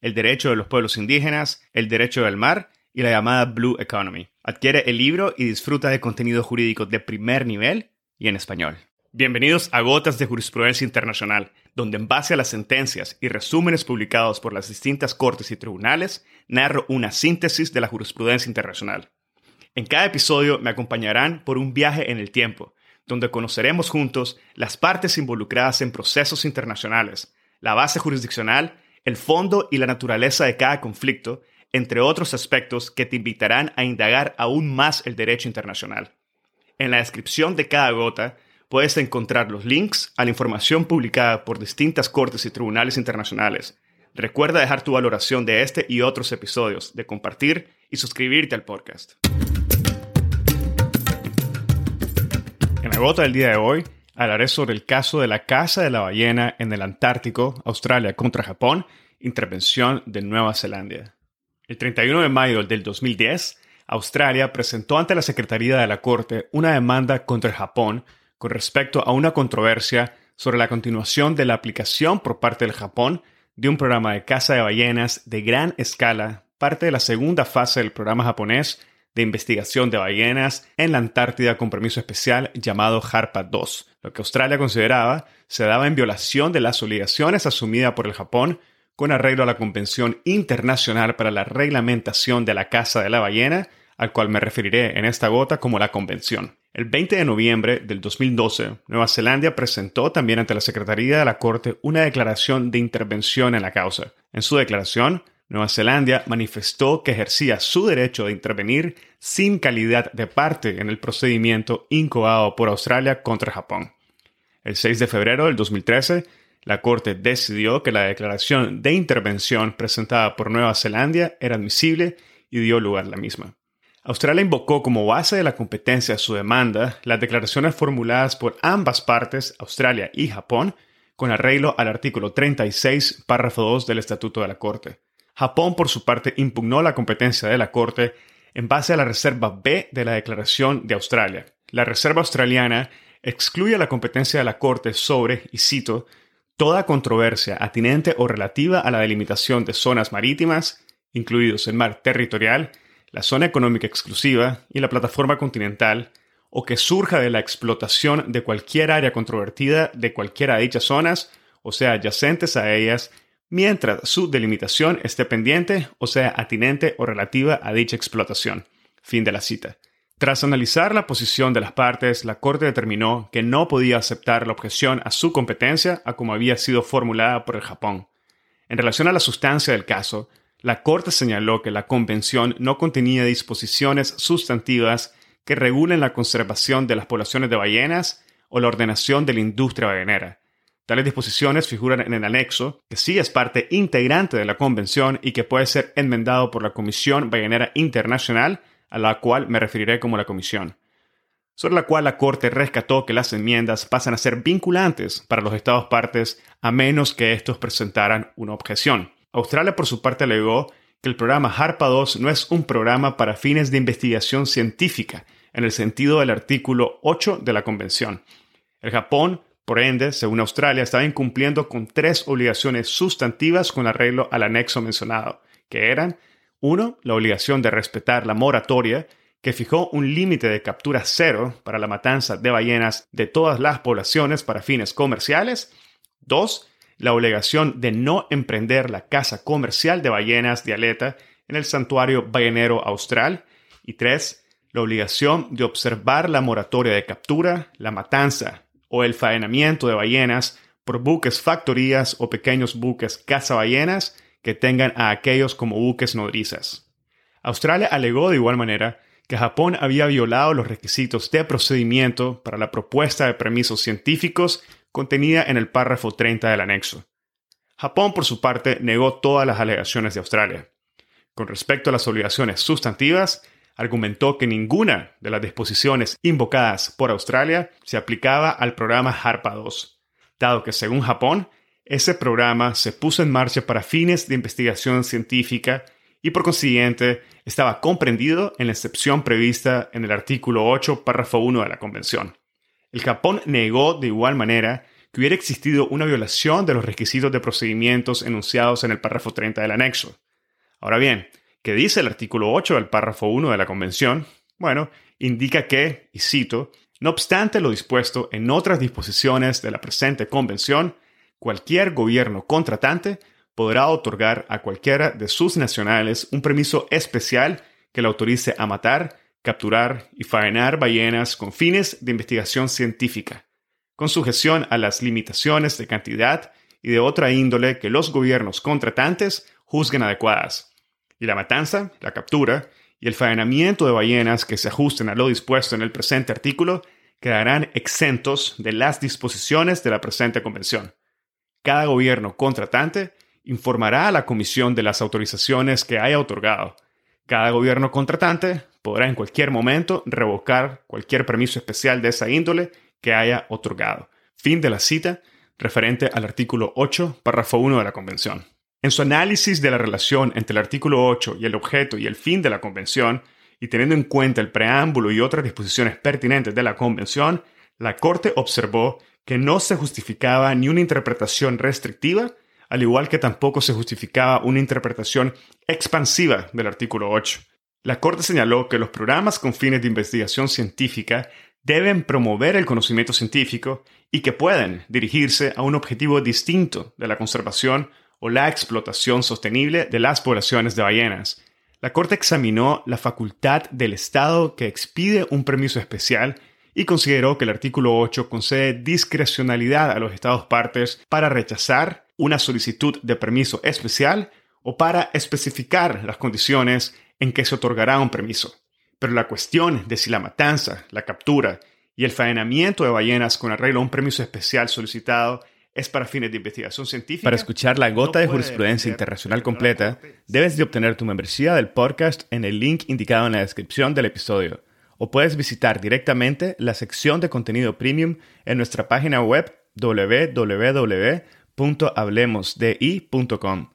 el derecho de los pueblos indígenas, el derecho del mar y la llamada Blue Economy. Adquiere el libro y disfruta de contenido jurídico de primer nivel y en español. Bienvenidos a Gotas de Jurisprudencia Internacional, donde en base a las sentencias y resúmenes publicados por las distintas cortes y tribunales, narro una síntesis de la jurisprudencia internacional. En cada episodio me acompañarán por un viaje en el tiempo, donde conoceremos juntos las partes involucradas en procesos internacionales, la base jurisdiccional el fondo y la naturaleza de cada conflicto, entre otros aspectos que te invitarán a indagar aún más el derecho internacional. En la descripción de cada gota puedes encontrar los links a la información publicada por distintas cortes y tribunales internacionales. Recuerda dejar tu valoración de este y otros episodios, de compartir y suscribirte al podcast. En la gota del día de hoy hablaré sobre el caso de la caza de la ballena en el Antártico, Australia contra Japón, intervención de Nueva Zelanda. El 31 de mayo del 2010, Australia presentó ante la Secretaría de la Corte una demanda contra Japón con respecto a una controversia sobre la continuación de la aplicación por parte del Japón de un programa de caza de ballenas de gran escala, parte de la segunda fase del programa japonés de investigación de ballenas en la Antártida con permiso especial llamado HARPA 2, lo que Australia consideraba se daba en violación de las obligaciones asumidas por el Japón con arreglo a la Convención Internacional para la Reglamentación de la Caza de la Ballena, al cual me referiré en esta gota como la Convención. El 20 de noviembre del 2012, Nueva Zelanda presentó también ante la Secretaría de la Corte una declaración de intervención en la causa. En su declaración, Nueva Zelanda manifestó que ejercía su derecho de intervenir sin calidad de parte en el procedimiento incubado por Australia contra Japón. El 6 de febrero del 2013, la Corte decidió que la declaración de intervención presentada por Nueva Zelanda era admisible y dio lugar a la misma. Australia invocó como base de la competencia su demanda las declaraciones formuladas por ambas partes, Australia y Japón, con arreglo al artículo 36, párrafo 2 del Estatuto de la Corte. Japón, por su parte, impugnó la competencia de la Corte en base a la reserva B de la Declaración de Australia. La reserva australiana excluye la competencia de la Corte sobre, y cito, toda controversia atinente o relativa a la delimitación de zonas marítimas, incluidos el mar territorial, la zona económica exclusiva y la plataforma continental, o que surja de la explotación de cualquier área controvertida de cualquiera de dichas zonas, o sea, adyacentes a ellas, mientras su delimitación esté pendiente o sea atinente o relativa a dicha explotación. Fin de la cita. Tras analizar la posición de las partes, la Corte determinó que no podía aceptar la objeción a su competencia a como había sido formulada por el Japón. En relación a la sustancia del caso, la Corte señaló que la Convención no contenía disposiciones sustantivas que regulen la conservación de las poblaciones de ballenas o la ordenación de la industria ballenera, Tales disposiciones figuran en el anexo, que sí es parte integrante de la Convención y que puede ser enmendado por la Comisión Ballenera Internacional, a la cual me referiré como la Comisión, sobre la cual la Corte rescató que las enmiendas pasan a ser vinculantes para los Estados partes a menos que estos presentaran una objeción. Australia, por su parte, alegó que el programa HARPA 2 no es un programa para fines de investigación científica, en el sentido del artículo 8 de la Convención. El Japón por ende, según Australia, estaba incumpliendo con tres obligaciones sustantivas con arreglo al anexo mencionado, que eran, uno, la obligación de respetar la moratoria, que fijó un límite de captura cero para la matanza de ballenas de todas las poblaciones para fines comerciales. Dos, la obligación de no emprender la caza comercial de ballenas de aleta en el santuario ballenero austral. Y tres, la obligación de observar la moratoria de captura, la matanza o el faenamiento de ballenas por buques factorías o pequeños buques cazaballenas que tengan a aquellos como buques nodrizas. Australia alegó de igual manera que Japón había violado los requisitos de procedimiento para la propuesta de permisos científicos contenida en el párrafo 30 del anexo. Japón, por su parte, negó todas las alegaciones de Australia. Con respecto a las obligaciones sustantivas, argumentó que ninguna de las disposiciones invocadas por Australia se aplicaba al programa HARPA 2, dado que según Japón, ese programa se puso en marcha para fines de investigación científica y por consiguiente estaba comprendido en la excepción prevista en el artículo 8, párrafo 1 de la Convención. El Japón negó de igual manera que hubiera existido una violación de los requisitos de procedimientos enunciados en el párrafo 30 del anexo. Ahora bien, ¿qué dice el artículo 8 del párrafo 1 de la Convención? Bueno, indica que, y cito, no obstante lo dispuesto en otras disposiciones de la presente Convención, cualquier gobierno contratante podrá otorgar a cualquiera de sus nacionales un permiso especial que le autorice a matar, capturar y faenar ballenas con fines de investigación científica, con sujeción a las limitaciones de cantidad y de otra índole que los gobiernos contratantes juzguen adecuadas. Y la matanza, la captura y el faenamiento de ballenas que se ajusten a lo dispuesto en el presente artículo quedarán exentos de las disposiciones de la presente convención. Cada gobierno contratante informará a la Comisión de las autorizaciones que haya otorgado. Cada gobierno contratante podrá en cualquier momento revocar cualquier permiso especial de esa índole que haya otorgado. Fin de la cita referente al artículo 8, párrafo 1 de la Convención. En su análisis de la relación entre el artículo 8 y el objeto y el fin de la Convención, y teniendo en cuenta el preámbulo y otras disposiciones pertinentes de la Convención, la Corte observó que no se justificaba ni una interpretación restrictiva al igual que tampoco se justificaba una interpretación expansiva del artículo 8. La Corte señaló que los programas con fines de investigación científica deben promover el conocimiento científico y que pueden dirigirse a un objetivo distinto de la conservación o la explotación sostenible de las poblaciones de ballenas. La Corte examinó la facultad del Estado que expide un permiso especial y consideró que el artículo 8 concede discrecionalidad a los Estados partes para rechazar una solicitud de permiso especial o para especificar las condiciones en que se otorgará un permiso. Pero la cuestión de si la matanza, la captura y el faenamiento de ballenas con arreglo a un permiso especial solicitado es para fines de investigación científica. Para escuchar la gota de jurisprudencia internacional completa, debes de obtener tu membresía del podcast en el link indicado en la descripción del episodio. O puedes visitar directamente la sección de contenido premium en nuestra página web www hablemosdi.com.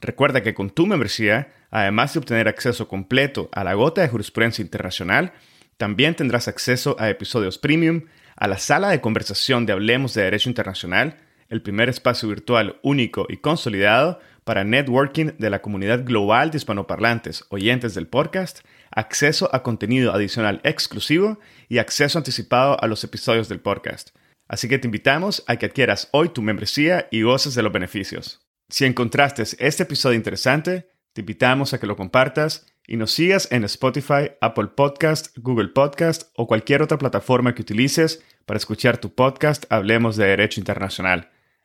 Recuerda que con tu membresía, además de obtener acceso completo a la gota de jurisprudencia internacional, también tendrás acceso a episodios premium, a la sala de conversación de Hablemos de Derecho Internacional, el primer espacio virtual único y consolidado para networking de la comunidad global de hispanoparlantes oyentes del podcast, acceso a contenido adicional exclusivo y acceso anticipado a los episodios del podcast. Así que te invitamos a que adquieras hoy tu membresía y goces de los beneficios. Si encontraste este episodio interesante, te invitamos a que lo compartas y nos sigas en Spotify, Apple Podcast, Google Podcast o cualquier otra plataforma que utilices para escuchar tu podcast Hablemos de Derecho Internacional,